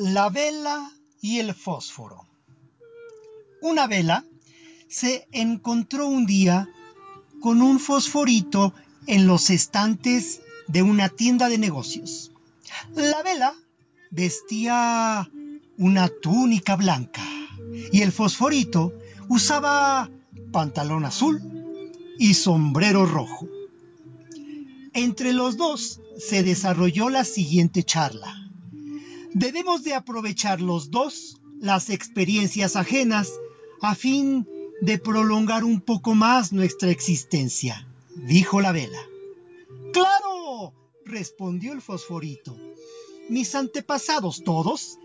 La vela y el fósforo. Una vela se encontró un día con un fosforito en los estantes de una tienda de negocios. La vela vestía una túnica blanca y el fosforito usaba pantalón azul y sombrero rojo. Entre los dos se desarrolló la siguiente charla. Debemos de aprovechar los dos las experiencias ajenas a fin de prolongar un poco más nuestra existencia, dijo la vela. Claro, respondió el fosforito. Mis antepasados todos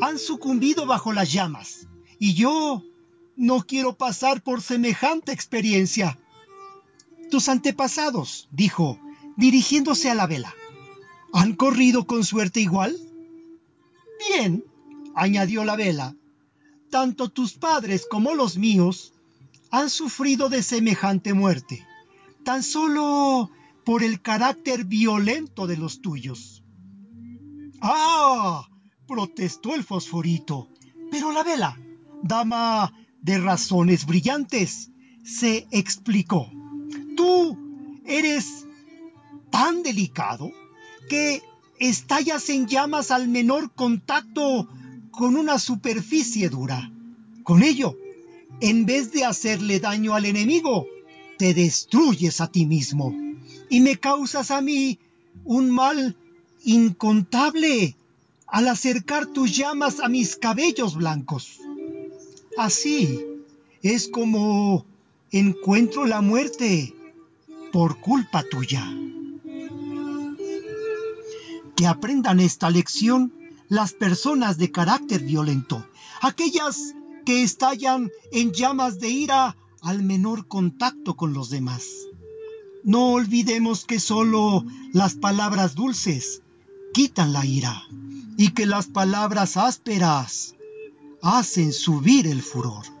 han sucumbido bajo las llamas y yo no quiero pasar por semejante experiencia. Tus antepasados, dijo, dirigiéndose a la vela, ¿han corrido con suerte igual? Bien, añadió la vela, tanto tus padres como los míos han sufrido de semejante muerte, tan solo por el carácter violento de los tuyos. ¡Ah! protestó el fosforito. Pero la vela, dama de razones brillantes, se explicó. Tú eres tan delicado que estallas en llamas al menor contacto con una superficie dura. Con ello, en vez de hacerle daño al enemigo, te destruyes a ti mismo y me causas a mí un mal incontable al acercar tus llamas a mis cabellos blancos. Así es como encuentro la muerte por culpa tuya. Que aprendan esta lección las personas de carácter violento, aquellas que estallan en llamas de ira al menor contacto con los demás. No olvidemos que solo las palabras dulces quitan la ira y que las palabras ásperas hacen subir el furor.